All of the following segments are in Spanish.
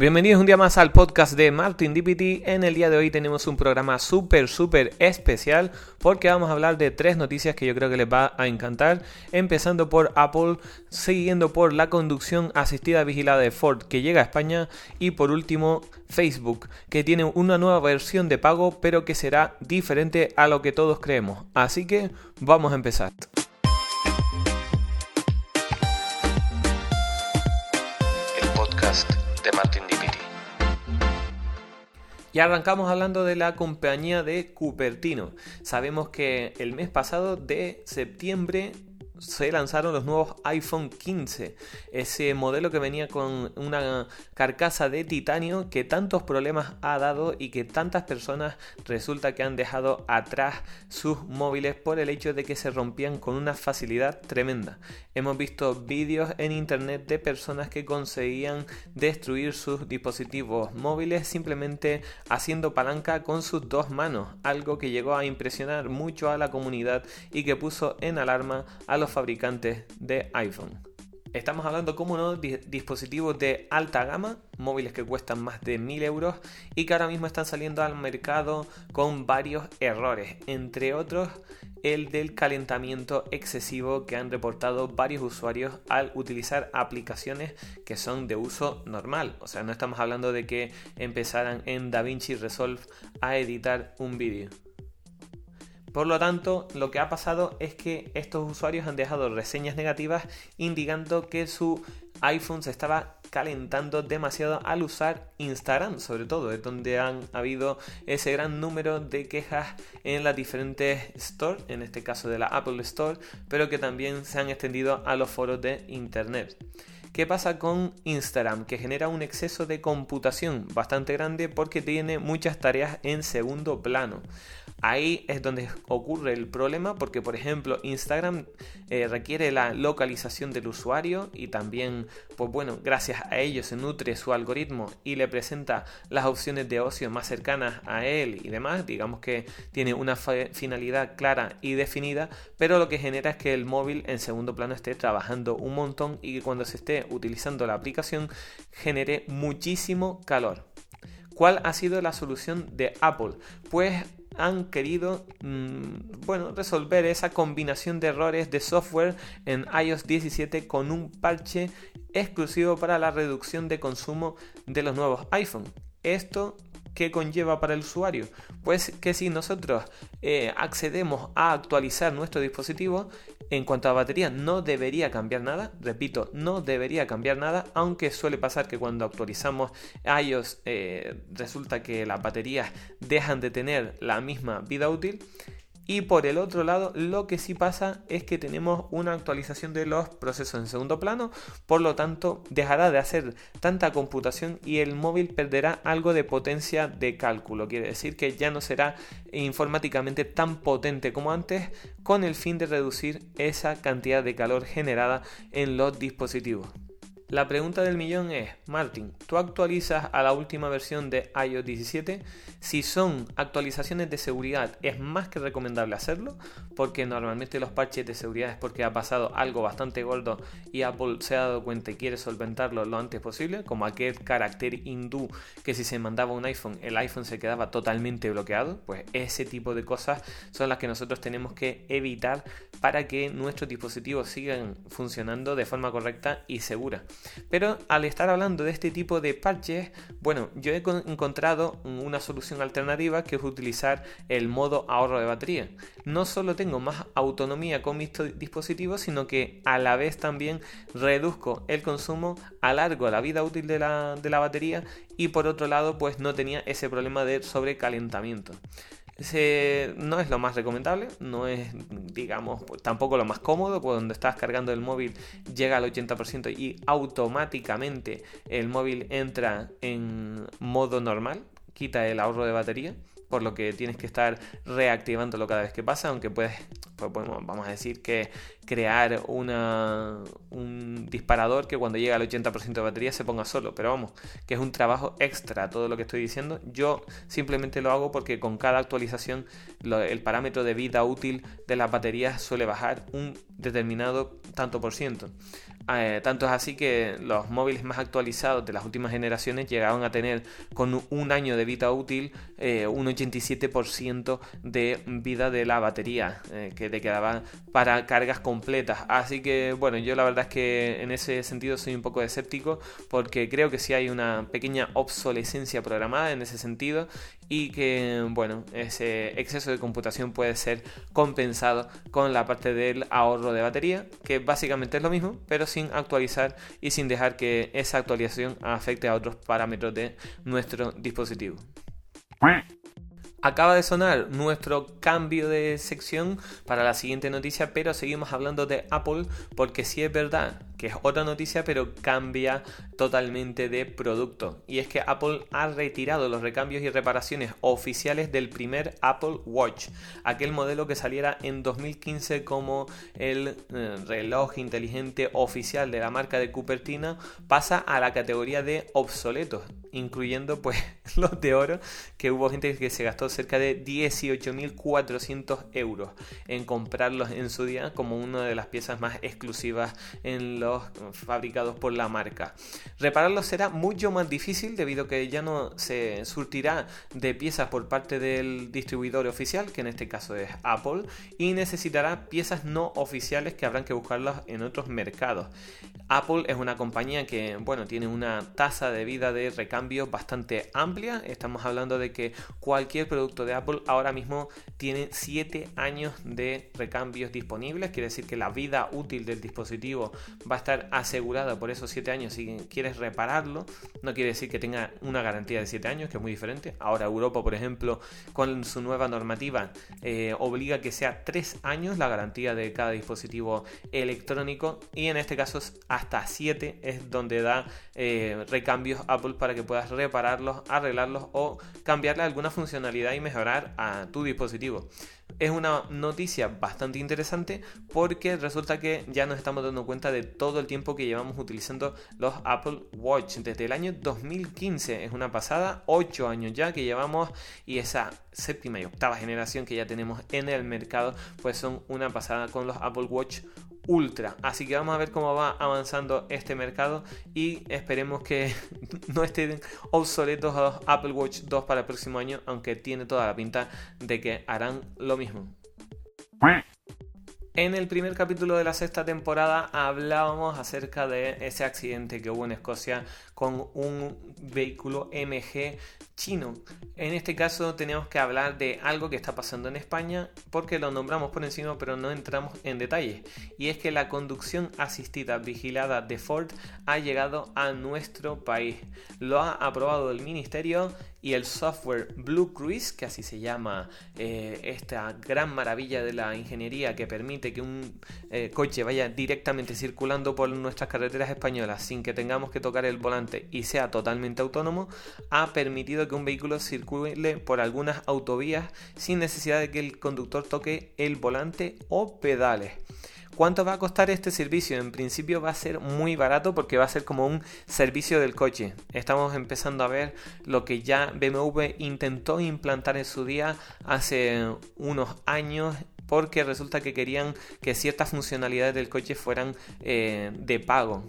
Bienvenidos un día más al podcast de Martin DPT. En el día de hoy tenemos un programa súper, súper especial porque vamos a hablar de tres noticias que yo creo que les va a encantar. Empezando por Apple, siguiendo por la conducción asistida vigilada de Ford que llega a España y por último Facebook que tiene una nueva versión de pago pero que será diferente a lo que todos creemos. Así que vamos a empezar. Y arrancamos hablando de la compañía de Cupertino. Sabemos que el mes pasado de septiembre se lanzaron los nuevos iPhone 15, ese modelo que venía con una carcasa de titanio que tantos problemas ha dado y que tantas personas resulta que han dejado atrás sus móviles por el hecho de que se rompían con una facilidad tremenda. Hemos visto vídeos en internet de personas que conseguían destruir sus dispositivos móviles simplemente haciendo palanca con sus dos manos, algo que llegó a impresionar mucho a la comunidad y que puso en alarma a los fabricantes de iPhone. Estamos hablando, como no, de dispositivos de alta gama, móviles que cuestan más de 1000 euros y que ahora mismo están saliendo al mercado con varios errores, entre otros el del calentamiento excesivo que han reportado varios usuarios al utilizar aplicaciones que son de uso normal. O sea, no estamos hablando de que empezaran en DaVinci Resolve a editar un vídeo. Por lo tanto, lo que ha pasado es que estos usuarios han dejado reseñas negativas indicando que su iPhone se estaba calentando demasiado al usar Instagram, sobre todo, es donde han habido ese gran número de quejas en las diferentes stores, en este caso de la Apple Store, pero que también se han extendido a los foros de Internet. ¿Qué pasa con Instagram? Que genera un exceso de computación bastante grande porque tiene muchas tareas en segundo plano. Ahí es donde ocurre el problema porque, por ejemplo, Instagram eh, requiere la localización del usuario y también, pues bueno, gracias a ello se nutre su algoritmo y le presenta las opciones de ocio más cercanas a él y demás. Digamos que tiene una finalidad clara y definida, pero lo que genera es que el móvil en segundo plano esté trabajando un montón y que cuando se esté utilizando la aplicación genere muchísimo calor. ¿Cuál ha sido la solución de Apple? Pues han querido mm, bueno, resolver esa combinación de errores de software en iOS 17 con un parche exclusivo para la reducción de consumo de los nuevos iPhone. Esto ¿Qué conlleva para el usuario? Pues que si nosotros eh, accedemos a actualizar nuestro dispositivo, en cuanto a batería no debería cambiar nada, repito, no debería cambiar nada, aunque suele pasar que cuando actualizamos iOS eh, resulta que las baterías dejan de tener la misma vida útil. Y por el otro lado, lo que sí pasa es que tenemos una actualización de los procesos en segundo plano, por lo tanto dejará de hacer tanta computación y el móvil perderá algo de potencia de cálculo. Quiere decir que ya no será informáticamente tan potente como antes, con el fin de reducir esa cantidad de calor generada en los dispositivos. La pregunta del millón es, Martin, ¿tú actualizas a la última versión de iOS 17? Si son actualizaciones de seguridad, es más que recomendable hacerlo, porque normalmente los parches de seguridad es porque ha pasado algo bastante gordo y Apple se ha dado cuenta y quiere solventarlo lo antes posible, como aquel carácter hindú que si se mandaba un iPhone, el iPhone se quedaba totalmente bloqueado, pues ese tipo de cosas son las que nosotros tenemos que evitar para que nuestros dispositivos sigan funcionando de forma correcta y segura. Pero al estar hablando de este tipo de parches, bueno, yo he encontrado una solución alternativa que es utilizar el modo ahorro de batería. No solo tengo más autonomía con mis dispositivos, sino que a la vez también reduzco el consumo, alargo la vida útil de la, de la batería y por otro lado pues no tenía ese problema de sobrecalentamiento no es lo más recomendable, no es, digamos, tampoco lo más cómodo. Cuando estás cargando el móvil llega al 80% y automáticamente el móvil entra en modo normal, quita el ahorro de batería por lo que tienes que estar reactivándolo cada vez que pasa, aunque puedes, pues, vamos a decir que crear una, un disparador que cuando llega al 80% de batería se ponga solo, pero vamos, que es un trabajo extra todo lo que estoy diciendo. Yo simplemente lo hago porque con cada actualización el parámetro de vida útil de las baterías suele bajar un determinado tanto por ciento. Eh, tanto es así que los móviles más actualizados de las últimas generaciones llegaban a tener con un año de vida útil eh, un 87% de vida de la batería eh, que te quedaba para cargas completas. Así que bueno, yo la verdad es que en ese sentido soy un poco escéptico porque creo que sí hay una pequeña obsolescencia programada en ese sentido y que bueno, ese exceso de computación puede ser compensado con la parte del ahorro de batería, que básicamente es lo mismo, pero sin actualizar y sin dejar que esa actualización afecte a otros parámetros de nuestro dispositivo. Acaba de sonar nuestro cambio de sección para la siguiente noticia, pero seguimos hablando de Apple porque sí es verdad que es otra noticia, pero cambia totalmente de producto. Y es que Apple ha retirado los recambios y reparaciones oficiales del primer Apple Watch, aquel modelo que saliera en 2015 como el eh, reloj inteligente oficial de la marca de Cupertino, pasa a la categoría de obsoletos, incluyendo pues los de oro, que hubo gente que se gastó cerca de 18.400 euros en comprarlos en su día como una de las piezas más exclusivas en los fabricados por la marca. Repararlos será mucho más difícil debido a que ya no se surtirá de piezas por parte del distribuidor oficial, que en este caso es Apple, y necesitará piezas no oficiales que habrán que buscarlas en otros mercados. Apple es una compañía que, bueno, tiene una tasa de vida de recambio bastante amplia. Estamos hablando de que cualquier producto de Apple ahora mismo tiene 7 años de recambios disponibles. Quiere decir que la vida útil del dispositivo va a estar asegurada por esos 7 años si quieres repararlo. No quiere decir que tenga una garantía de 7 años, que es muy diferente. Ahora Europa, por ejemplo, con su nueva normativa, eh, obliga que sea 3 años la garantía de cada dispositivo electrónico. Y en este caso hasta 7 es donde da eh, recambios Apple para que puedas repararlos, arreglarlos o cambiarle alguna funcionalidad y mejorar a tu dispositivo. Es una noticia bastante interesante porque resulta que ya nos estamos dando cuenta de todo el tiempo que llevamos utilizando los Apple Watch. Desde el año 2015 es una pasada, 8 años ya que llevamos y esa séptima y octava generación que ya tenemos en el mercado pues son una pasada con los Apple Watch Ultra. Así que vamos a ver cómo va avanzando este mercado y esperemos que no estén obsoletos los Apple Watch 2 para el próximo año, aunque tiene toda la pinta de que harán lo mismo. En el primer capítulo de la sexta temporada hablábamos acerca de ese accidente que hubo en Escocia con un vehículo MG chino. En este caso tenemos que hablar de algo que está pasando en España porque lo nombramos por encima pero no entramos en detalle. Y es que la conducción asistida vigilada de Ford ha llegado a nuestro país. Lo ha aprobado el ministerio y el software Blue Cruise, que así se llama eh, esta gran maravilla de la ingeniería que permite que un eh, coche vaya directamente circulando por nuestras carreteras españolas sin que tengamos que tocar el volante y sea totalmente autónomo, ha permitido que un vehículo circule por algunas autovías sin necesidad de que el conductor toque el volante o pedales. ¿Cuánto va a costar este servicio? En principio va a ser muy barato porque va a ser como un servicio del coche. Estamos empezando a ver lo que ya BMW intentó implantar en su día hace unos años porque resulta que querían que ciertas funcionalidades del coche fueran eh, de pago.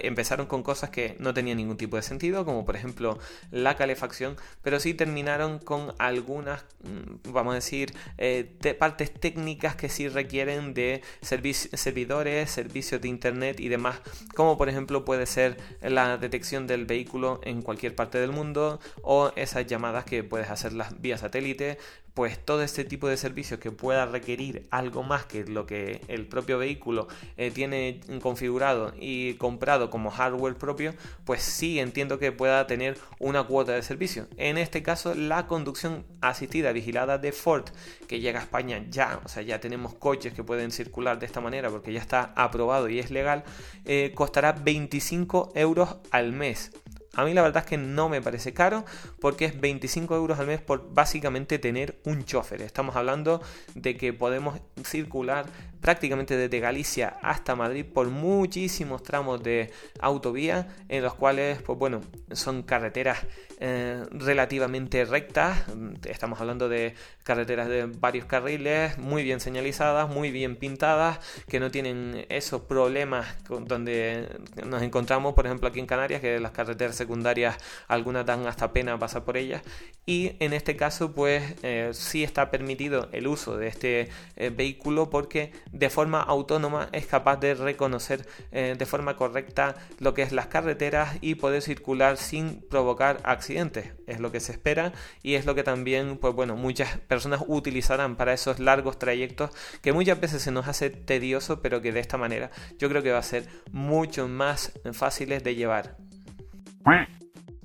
Empezaron con cosas que no tenían ningún tipo de sentido, como por ejemplo la calefacción, pero sí terminaron con algunas, mm, vamos a decir, eh, partes técnicas que sí requieren de servidores, servicios de internet y demás, como por ejemplo puede ser la detección del vehículo en cualquier parte del mundo o esas llamadas que puedes hacer las vía satélite, pues todo este tipo de servicios que pueda requerir algo más que lo que el propio vehículo eh, tiene configurado y comprado como hardware propio, pues sí entiendo que pueda tener una cuota de servicio. En este caso, la conducción asistida vigilada de Ford, que llega a España ya, o sea, ya tenemos coches que pueden circular de esta manera porque ya está aprobado y es legal, eh, costará 25 euros al mes. A mí la verdad es que no me parece caro porque es 25 euros al mes por básicamente tener un chofer. Estamos hablando de que podemos circular prácticamente desde Galicia hasta Madrid por muchísimos tramos de autovía en los cuales, pues bueno, son carreteras eh, relativamente rectas. Estamos hablando de carreteras de varios carriles, muy bien señalizadas, muy bien pintadas, que no tienen esos problemas donde nos encontramos, por ejemplo, aquí en Canarias, que las carreteras secundarias algunas dan hasta pena pasar por ellas. Y en este caso, pues eh, sí está permitido el uso de este eh, vehículo porque de forma autónoma es capaz de reconocer de forma correcta lo que es las carreteras y poder circular sin provocar accidentes es lo que se espera y es lo que también, pues bueno, muchas personas utilizarán para esos largos trayectos que muchas veces se nos hace tedioso, pero que de esta manera yo creo que va a ser mucho más fáciles de llevar.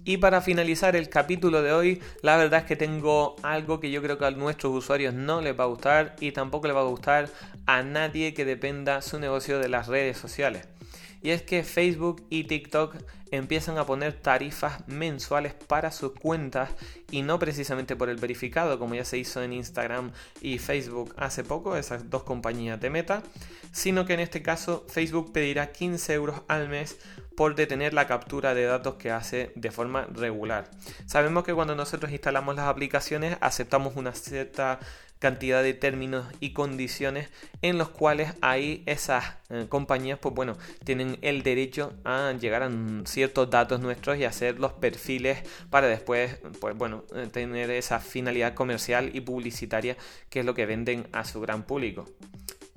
Y para finalizar el capítulo de hoy, la verdad es que tengo algo que yo creo que a nuestros usuarios no les va a gustar y tampoco les va a gustar a nadie que dependa su negocio de las redes sociales y es que Facebook y TikTok empiezan a poner tarifas mensuales para sus cuentas y no precisamente por el verificado como ya se hizo en Instagram y Facebook hace poco, esas dos compañías de meta, sino que en este caso Facebook pedirá 15 euros al mes por detener la captura de datos que hace de forma regular. Sabemos que cuando nosotros instalamos las aplicaciones aceptamos una cierta cantidad de términos y condiciones en los cuales ahí esas eh, compañías pues bueno tienen el derecho a llegar a ciertos datos nuestros y hacer los perfiles para después pues bueno eh, tener esa finalidad comercial y publicitaria que es lo que venden a su gran público.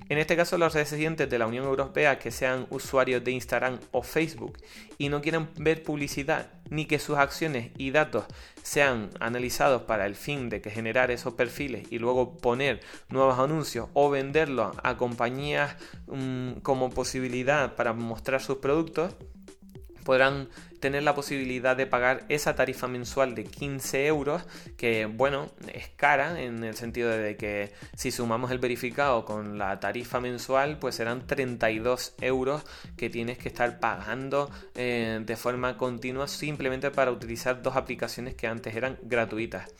En este caso, los residentes de la Unión Europea que sean usuarios de Instagram o Facebook y no quieran ver publicidad ni que sus acciones y datos sean analizados para el fin de que generar esos perfiles y luego poner nuevos anuncios o venderlos a compañías mm, como posibilidad para mostrar sus productos, podrán tener la posibilidad de pagar esa tarifa mensual de 15 euros, que bueno, es cara en el sentido de que si sumamos el verificado con la tarifa mensual, pues serán 32 euros que tienes que estar pagando eh, de forma continua simplemente para utilizar dos aplicaciones que antes eran gratuitas.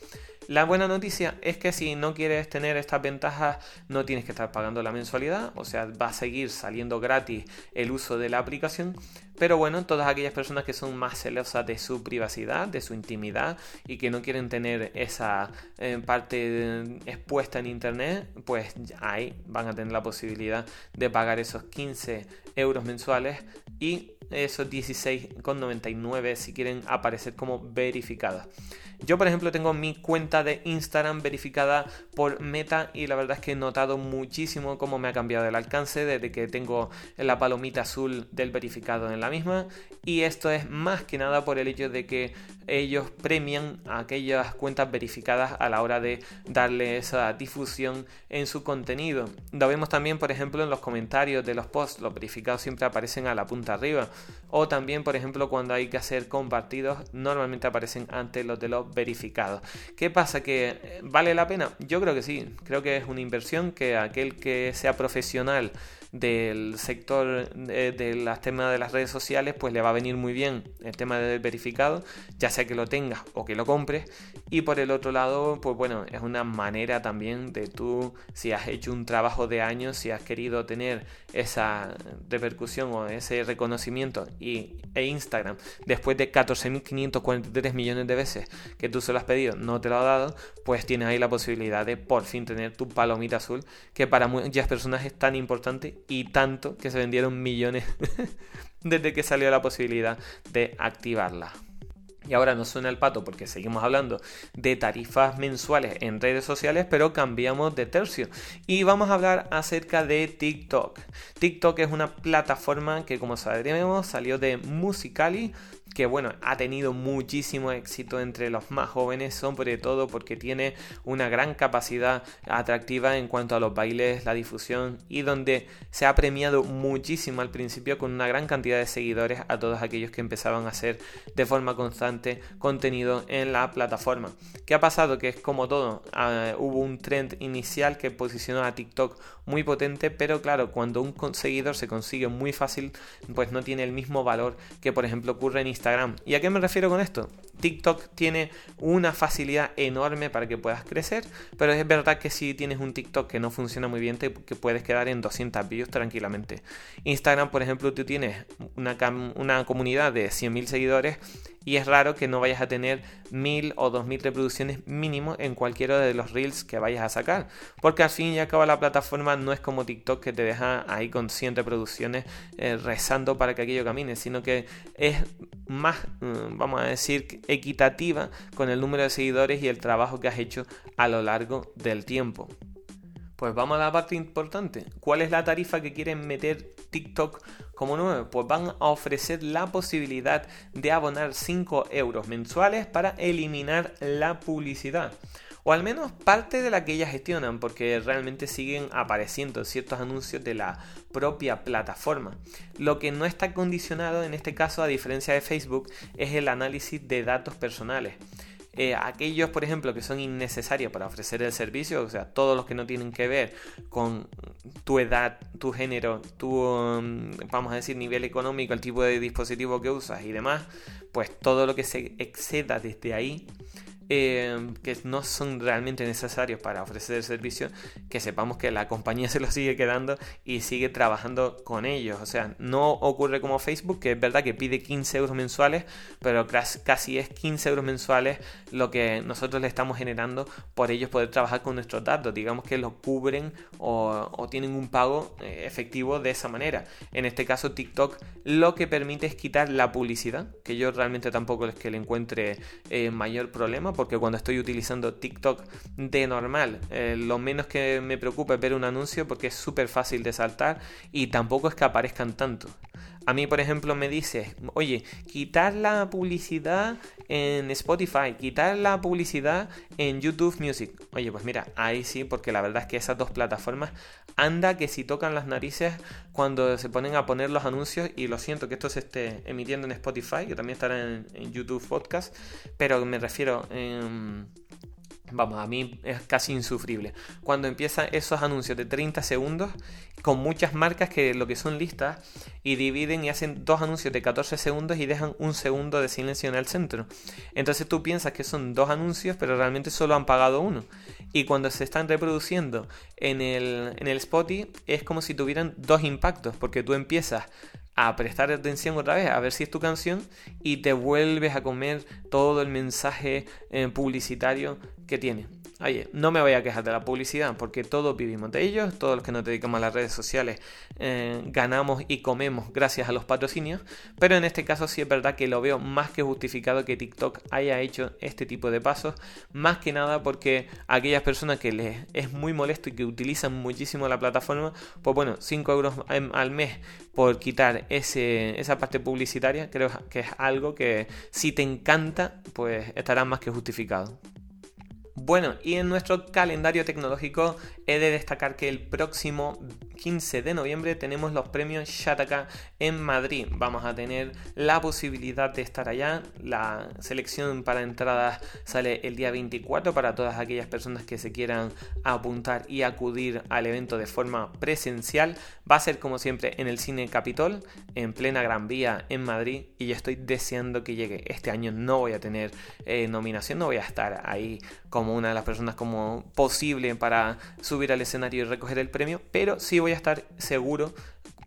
La buena noticia es que si no quieres tener estas ventajas, no tienes que estar pagando la mensualidad, o sea, va a seguir saliendo gratis el uso de la aplicación. Pero bueno, todas aquellas personas que son más celosas de su privacidad, de su intimidad y que no quieren tener esa eh, parte expuesta en internet, pues ahí van a tener la posibilidad de pagar esos 15 euros mensuales y esos 16,99 si quieren aparecer como verificadas. Yo, por ejemplo, tengo mi cuenta de Instagram verificada por Meta y la verdad es que he notado muchísimo cómo me ha cambiado el alcance desde que tengo la palomita azul del verificado en la misma. Y esto es más que nada por el hecho de que ellos premian aquellas cuentas verificadas a la hora de darle esa difusión en su contenido. Lo vemos también, por ejemplo, en los comentarios de los posts. Los verificados siempre aparecen a la punta arriba. O también, por ejemplo, cuando hay que hacer compartidos, normalmente aparecen antes los de los verificados. ¿Qué pasa? ¿Que eh, vale la pena? Yo creo que sí. Creo que es una inversión que aquel que sea profesional del sector de, de las temas de las redes sociales, pues le va a venir muy bien el tema del verificado, ya sea que lo tengas o que lo compres. Y por el otro lado, pues bueno, es una manera también de tú, si has hecho un trabajo de años, si has querido tener esa repercusión o ese reconocimiento y, e Instagram, después de 14.543 millones de veces que tú se lo has pedido, no te lo ha dado, pues tienes ahí la posibilidad de por fin tener tu palomita azul, que para muchas personas es tan importante y tanto que se vendieron millones desde que salió la posibilidad de activarla. Y ahora no suena el pato porque seguimos hablando de tarifas mensuales en redes sociales, pero cambiamos de tercio. Y vamos a hablar acerca de TikTok. TikTok es una plataforma que como sabremos salió de Musicali que bueno, ha tenido muchísimo éxito entre los más jóvenes, sobre todo porque tiene una gran capacidad atractiva en cuanto a los bailes, la difusión y donde se ha premiado muchísimo al principio con una gran cantidad de seguidores a todos aquellos que empezaban a hacer de forma constante contenido en la plataforma. ¿Qué ha pasado? Que es como todo, ah, hubo un trend inicial que posicionó a TikTok muy potente, pero claro, cuando un seguidor se consigue muy fácil, pues no tiene el mismo valor que por ejemplo ocurre en Instagram. ¿Y a qué me refiero con esto? TikTok tiene una facilidad enorme para que puedas crecer, pero es verdad que si tienes un TikTok que no funciona muy bien, te que puedes quedar en 200 views tranquilamente. Instagram, por ejemplo, tú tienes una, comunidad de 100.000 seguidores y es raro que no vayas a tener 1000 o 2000 reproducciones mínimo en cualquiera de los reels que vayas a sacar. Porque al fin y al cabo la plataforma no es como TikTok que te deja ahí con 100 reproducciones eh, rezando para que aquello camine, sino que es más, mm, vamos a decir, equitativa con el número de seguidores y el trabajo que has hecho a lo largo del tiempo. Pues vamos a la parte importante. ¿Cuál es la tarifa que quieren meter TikTok como nuevo? Pues van a ofrecer la posibilidad de abonar 5 euros mensuales para eliminar la publicidad. O al menos parte de la que ellas gestionan, porque realmente siguen apareciendo ciertos anuncios de la propia plataforma. Lo que no está condicionado en este caso, a diferencia de Facebook, es el análisis de datos personales. Eh, aquellos, por ejemplo, que son innecesarios para ofrecer el servicio, o sea, todos los que no tienen que ver con tu edad, tu género, tu, um, vamos a decir, nivel económico, el tipo de dispositivo que usas y demás, pues todo lo que se exceda desde ahí Em, que no son realmente necesarios para ofrecer el servicio, que sepamos que la compañía se lo sigue quedando y sigue trabajando con ellos. O sea, no ocurre como Facebook, que es verdad que pide 15 euros mensuales, pero casi es 15 euros mensuales lo que nosotros le estamos generando por ellos poder trabajar con nuestros datos. Digamos que lo cubren o, tienen un pago eh, efectivo de esa manera. En este caso, TikTok lo que permite es quitar la publicidad, que yo realmente tampoco es que le encuentre eh, mayor problema porque cuando estoy utilizando TikTok de normal, eh, lo menos que me preocupa es ver un anuncio porque es súper fácil de saltar y tampoco es que aparezcan tanto. A mí, por ejemplo, me dice, oye, quitar la publicidad en Spotify, quitar la publicidad en YouTube Music. Oye, pues mira, ahí sí, porque la verdad es que esas dos plataformas anda que si tocan las narices cuando se ponen a poner los anuncios, y lo siento que esto se esté emitiendo en Spotify, que también estará en, YouTube Podcast, pero me refiero... en vamos, a mí es casi insufrible. Cuando empiezan esos anuncios de 30 segundos, con muchas marcas que lo que son listas, y dividen y hacen dos anuncios de 14 segundos y dejan un segundo de silencio en el centro. Entonces tú piensas que son dos anuncios, pero realmente solo han pagado uno. Y cuando se están reproduciendo en el, en el Spotify, es como si tuvieran dos impactos, porque tú empiezas a prestar atención otra vez, a ver si es tu canción y te vuelves a comer todo el mensaje eh, publicitario que tiene. Oye, no me voy a quejar de la publicidad porque todos vivimos de ellos, todos los que nos dedicamos a las redes sociales eh, ganamos y comemos gracias a los patrocinios, pero en este caso sí es verdad que lo veo más que justificado que TikTok haya hecho este tipo de pasos, más que nada porque aquellas personas que les es muy molesto y que utilizan muchísimo la plataforma, pues bueno, 5 euros al mes por quitar ese, esa parte publicitaria, creo que es algo que si te encanta, pues estará más que justificado. Bueno, y en nuestro calendario tecnológico he de destacar que el próximo 15 de noviembre tenemos los premios Shataka en Madrid. Vamos a tener la posibilidad de estar allá. La selección para entradas sale el día 24 para todas aquellas personas que se quieran apuntar y acudir al evento de forma presencial. Va a ser como siempre en el Cine Capitol, en plena Gran Vía en Madrid. Y yo estoy deseando que llegue. Este año no voy a tener eh, nominación, no voy a estar ahí como una de las personas como posible para subir al escenario y recoger el premio, pero sí voy a estar seguro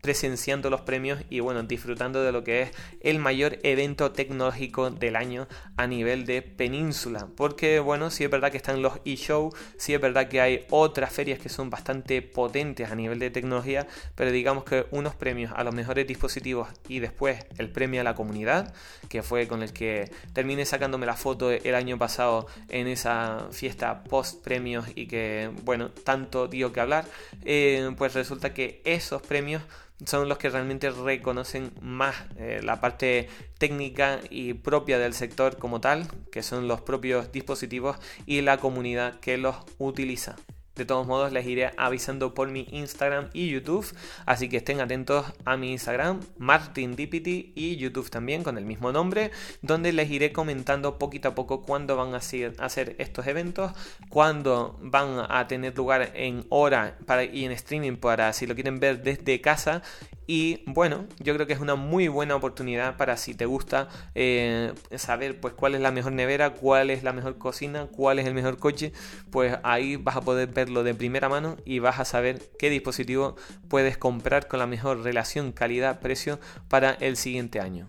presenciando los premios y bueno, disfrutando de lo que es el mayor evento tecnológico del año a nivel de península. Porque bueno, sí es verdad que están los eShow, sí es verdad que hay otras ferias que son bastante potentes a nivel de tecnología, pero digamos que unos premios a los mejores dispositivos y después el premio a la comunidad, que fue con el que terminé sacándome la foto el año pasado en esa fiesta post premios y que bueno, tanto dio que hablar, eh, pues resulta que esos premios son los que realmente reconocen más eh, la parte técnica y propia del sector como tal, que son los propios dispositivos y la comunidad que los utiliza. De todos modos, les iré avisando por mi Instagram y YouTube. Así que estén atentos a mi Instagram, MartinDipity, y YouTube también con el mismo nombre, donde les iré comentando poquito a poco cuándo van a hacer estos eventos, cuándo van a tener lugar en hora para, y en streaming para si lo quieren ver desde casa Y bueno, yo creo que es una muy buena oportunidad para si te gusta eh, saber pues cuál es la mejor nevera, cuál es la mejor cocina, cuál es el mejor coche, pues ahí vas a poder verlo de primera mano y vas a saber qué dispositivo puedes comprar con la mejor relación calidad-precio para el siguiente año.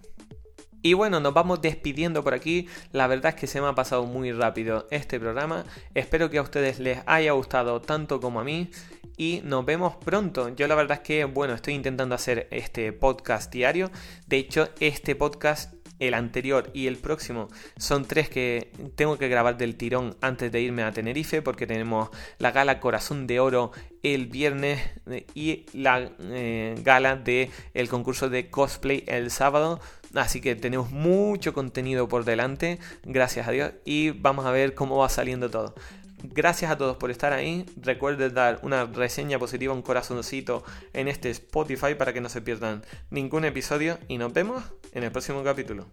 Y bueno, nos vamos despidiendo por aquí. La verdad es que se me ha pasado muy rápido este programa. Espero que a ustedes les haya gustado tanto como a mí. Y nos vemos pronto. Yo la verdad es que, bueno, estoy intentando hacer este podcast diario. De hecho, este podcast el anterior y el próximo son tres que tengo que grabar del tirón antes de irme a Tenerife porque tenemos la gala Corazón de Oro el viernes y la eh, gala del el concurso de cosplay el sábado Así que tenemos mucho contenido por delante, gracias a Dios, y vamos a ver cómo va saliendo todo. Gracias a todos por estar ahí. Recuerden dar una reseña positiva, un corazoncito en este Spotify para que no se pierdan ningún episodio y nos vemos en el próximo capítulo.